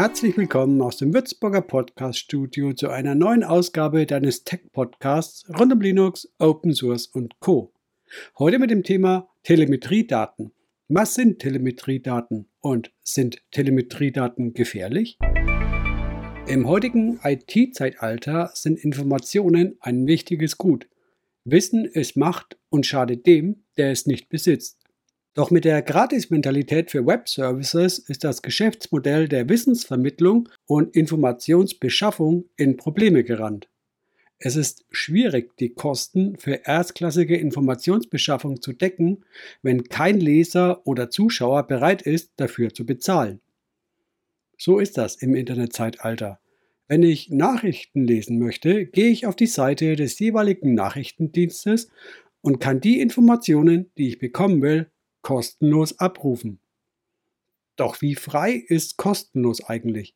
Herzlich willkommen aus dem Würzburger Podcast Studio zu einer neuen Ausgabe deines Tech Podcasts rund um Linux, Open Source und Co. Heute mit dem Thema Telemetriedaten. Was sind Telemetriedaten und sind Telemetriedaten gefährlich? Im heutigen IT-Zeitalter sind Informationen ein wichtiges Gut. Wissen ist Macht und schadet dem, der es nicht besitzt. Doch mit der Gratis-Mentalität für Web-Services ist das Geschäftsmodell der Wissensvermittlung und Informationsbeschaffung in Probleme gerannt. Es ist schwierig, die Kosten für erstklassige Informationsbeschaffung zu decken, wenn kein Leser oder Zuschauer bereit ist, dafür zu bezahlen. So ist das im Internetzeitalter. Wenn ich Nachrichten lesen möchte, gehe ich auf die Seite des jeweiligen Nachrichtendienstes und kann die Informationen, die ich bekommen will, kostenlos abrufen. Doch wie frei ist kostenlos eigentlich?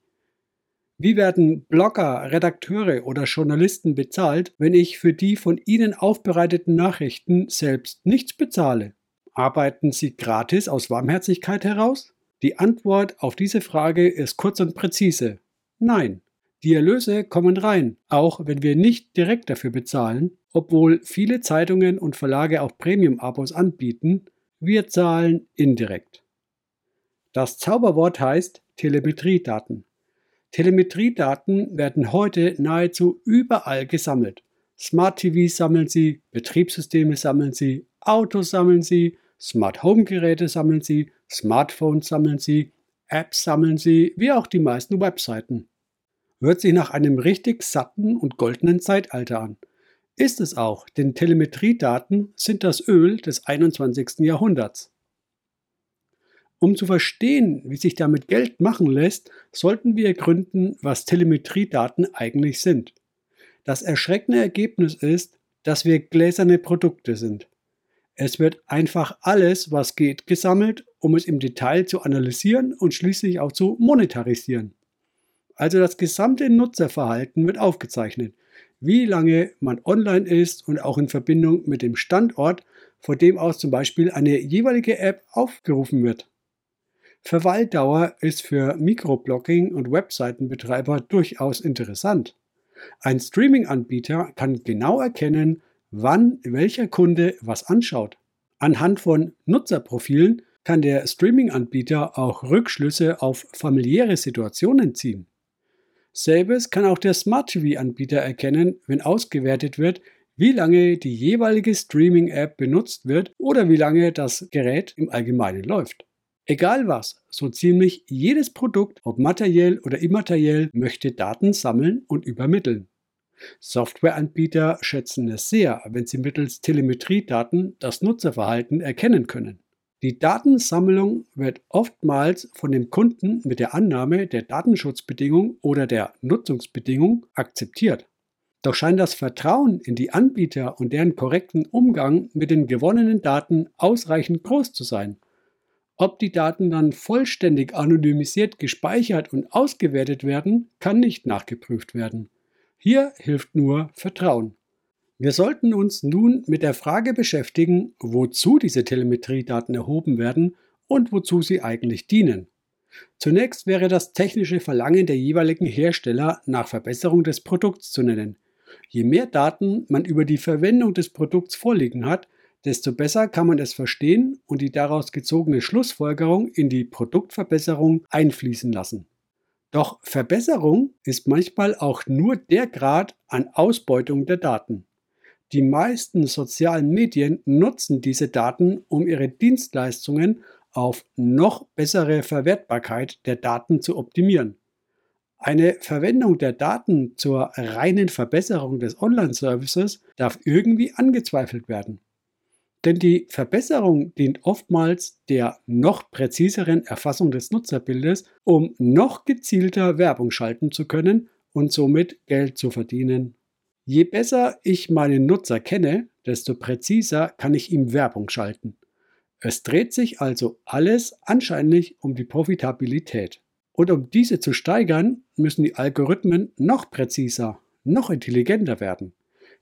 Wie werden Blogger, Redakteure oder Journalisten bezahlt, wenn ich für die von ihnen aufbereiteten Nachrichten selbst nichts bezahle? Arbeiten sie gratis aus Warmherzigkeit heraus? Die Antwort auf diese Frage ist kurz und präzise. Nein. Die Erlöse kommen rein, auch wenn wir nicht direkt dafür bezahlen, obwohl viele Zeitungen und Verlage auch Premium-Abos anbieten, wir zahlen indirekt. Das Zauberwort heißt Telemetriedaten. Telemetriedaten werden heute nahezu überall gesammelt. Smart TV sammeln sie, Betriebssysteme sammeln sie, Autos sammeln sie, Smart Home Geräte sammeln sie, Smartphones sammeln sie, Apps sammeln sie, wie auch die meisten Webseiten. Hört sich nach einem richtig satten und goldenen Zeitalter an. Ist es auch, denn Telemetriedaten sind das Öl des 21. Jahrhunderts. Um zu verstehen, wie sich damit Geld machen lässt, sollten wir ergründen, was Telemetriedaten eigentlich sind. Das erschreckende Ergebnis ist, dass wir gläserne Produkte sind. Es wird einfach alles, was geht, gesammelt, um es im Detail zu analysieren und schließlich auch zu monetarisieren. Also das gesamte Nutzerverhalten wird aufgezeichnet wie lange man online ist und auch in Verbindung mit dem Standort, von dem aus zum Beispiel eine jeweilige App aufgerufen wird. Verweildauer ist für Mikroblogging und Webseitenbetreiber durchaus interessant. Ein Streaming-Anbieter kann genau erkennen, wann welcher Kunde was anschaut. Anhand von Nutzerprofilen kann der Streaming-Anbieter auch Rückschlüsse auf familiäre Situationen ziehen. Selbes kann auch der Smart TV-Anbieter erkennen, wenn ausgewertet wird, wie lange die jeweilige Streaming-App benutzt wird oder wie lange das Gerät im Allgemeinen läuft. Egal was, so ziemlich jedes Produkt, ob materiell oder immateriell, möchte Daten sammeln und übermitteln. Softwareanbieter schätzen es sehr, wenn sie mittels Telemetriedaten das Nutzerverhalten erkennen können. Die Datensammlung wird oftmals von dem Kunden mit der Annahme der Datenschutzbedingung oder der Nutzungsbedingung akzeptiert. Doch scheint das Vertrauen in die Anbieter und deren korrekten Umgang mit den gewonnenen Daten ausreichend groß zu sein. Ob die Daten dann vollständig anonymisiert gespeichert und ausgewertet werden, kann nicht nachgeprüft werden. Hier hilft nur Vertrauen. Wir sollten uns nun mit der Frage beschäftigen, wozu diese Telemetriedaten erhoben werden und wozu sie eigentlich dienen. Zunächst wäre das technische Verlangen der jeweiligen Hersteller nach Verbesserung des Produkts zu nennen. Je mehr Daten man über die Verwendung des Produkts vorliegen hat, desto besser kann man es verstehen und die daraus gezogene Schlussfolgerung in die Produktverbesserung einfließen lassen. Doch Verbesserung ist manchmal auch nur der Grad an Ausbeutung der Daten. Die meisten sozialen Medien nutzen diese Daten, um ihre Dienstleistungen auf noch bessere Verwertbarkeit der Daten zu optimieren. Eine Verwendung der Daten zur reinen Verbesserung des Online-Services darf irgendwie angezweifelt werden. Denn die Verbesserung dient oftmals der noch präziseren Erfassung des Nutzerbildes, um noch gezielter Werbung schalten zu können und somit Geld zu verdienen. Je besser ich meinen Nutzer kenne, desto präziser kann ich ihm Werbung schalten. Es dreht sich also alles anscheinend um die Profitabilität. Und um diese zu steigern, müssen die Algorithmen noch präziser, noch intelligenter werden.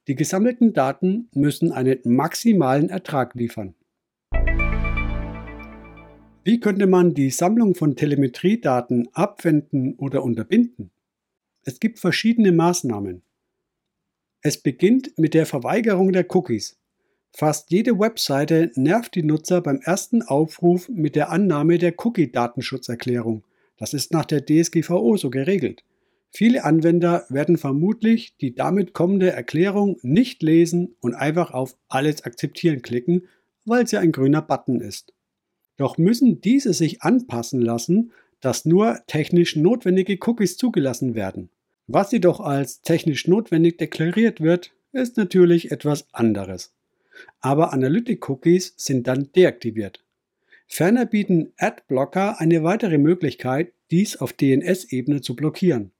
Die gesammelten Daten müssen einen maximalen Ertrag liefern. Wie könnte man die Sammlung von Telemetriedaten abwenden oder unterbinden? Es gibt verschiedene Maßnahmen. Es beginnt mit der Verweigerung der Cookies. Fast jede Webseite nervt die Nutzer beim ersten Aufruf mit der Annahme der Cookie-Datenschutzerklärung. Das ist nach der DSGVO so geregelt. Viele Anwender werden vermutlich die damit kommende Erklärung nicht lesen und einfach auf Alles akzeptieren klicken, weil sie ein grüner Button ist. Doch müssen diese sich anpassen lassen, dass nur technisch notwendige Cookies zugelassen werden. Was jedoch als technisch notwendig deklariert wird, ist natürlich etwas anderes. Aber Analytic-Cookies sind dann deaktiviert. Ferner bieten Adblocker eine weitere Möglichkeit, dies auf DNS-Ebene zu blockieren.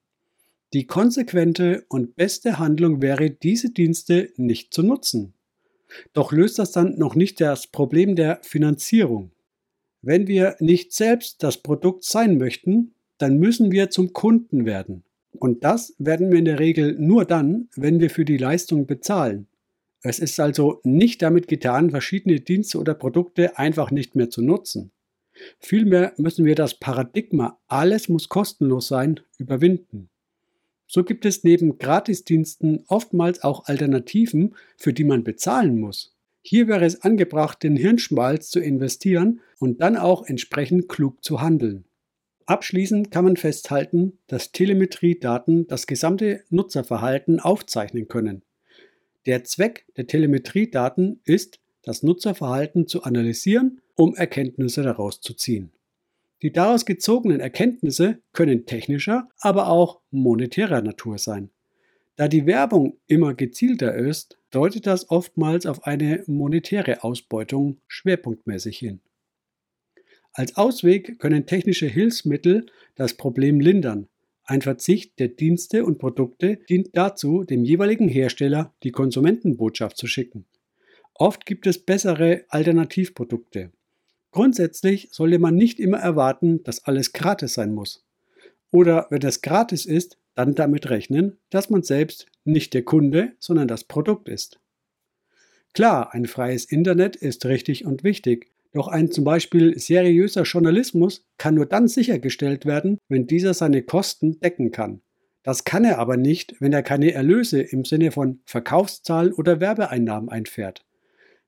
Die konsequente und beste Handlung wäre, diese Dienste nicht zu nutzen. Doch löst das dann noch nicht das Problem der Finanzierung. Wenn wir nicht selbst das Produkt sein möchten, dann müssen wir zum Kunden werden. Und das werden wir in der Regel nur dann, wenn wir für die Leistung bezahlen. Es ist also nicht damit getan, verschiedene Dienste oder Produkte einfach nicht mehr zu nutzen. Vielmehr müssen wir das Paradigma, alles muss kostenlos sein, überwinden. So gibt es neben Gratisdiensten oftmals auch Alternativen, für die man bezahlen muss. Hier wäre es angebracht, den Hirnschmalz zu investieren und dann auch entsprechend klug zu handeln. Abschließend kann man festhalten, dass Telemetriedaten das gesamte Nutzerverhalten aufzeichnen können. Der Zweck der Telemetriedaten ist, das Nutzerverhalten zu analysieren, um Erkenntnisse daraus zu ziehen. Die daraus gezogenen Erkenntnisse können technischer, aber auch monetärer Natur sein. Da die Werbung immer gezielter ist, deutet das oftmals auf eine monetäre Ausbeutung schwerpunktmäßig hin. Als Ausweg können technische Hilfsmittel das Problem lindern. Ein Verzicht der Dienste und Produkte dient dazu, dem jeweiligen Hersteller die Konsumentenbotschaft zu schicken. Oft gibt es bessere Alternativprodukte. Grundsätzlich sollte man nicht immer erwarten, dass alles gratis sein muss. Oder wenn es gratis ist, dann damit rechnen, dass man selbst nicht der Kunde, sondern das Produkt ist. Klar, ein freies Internet ist richtig und wichtig, doch ein zum Beispiel seriöser Journalismus kann nur dann sichergestellt werden, wenn dieser seine Kosten decken kann. Das kann er aber nicht, wenn er keine Erlöse im Sinne von Verkaufszahlen oder Werbeeinnahmen einfährt.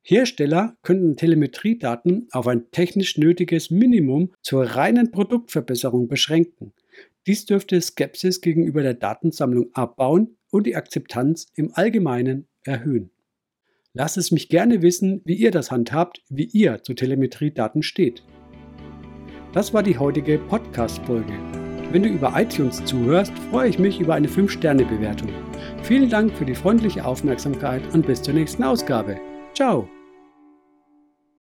Hersteller könnten Telemetriedaten auf ein technisch nötiges Minimum zur reinen Produktverbesserung beschränken. Dies dürfte Skepsis gegenüber der Datensammlung abbauen und die Akzeptanz im Allgemeinen erhöhen. Lasst es mich gerne wissen, wie ihr das handhabt, wie ihr zu Telemetriedaten steht. Das war die heutige Podcast-Folge. Wenn du über iTunes zuhörst, freue ich mich über eine 5-Sterne-Bewertung. Vielen Dank für die freundliche Aufmerksamkeit und bis zur nächsten Ausgabe. Ciao!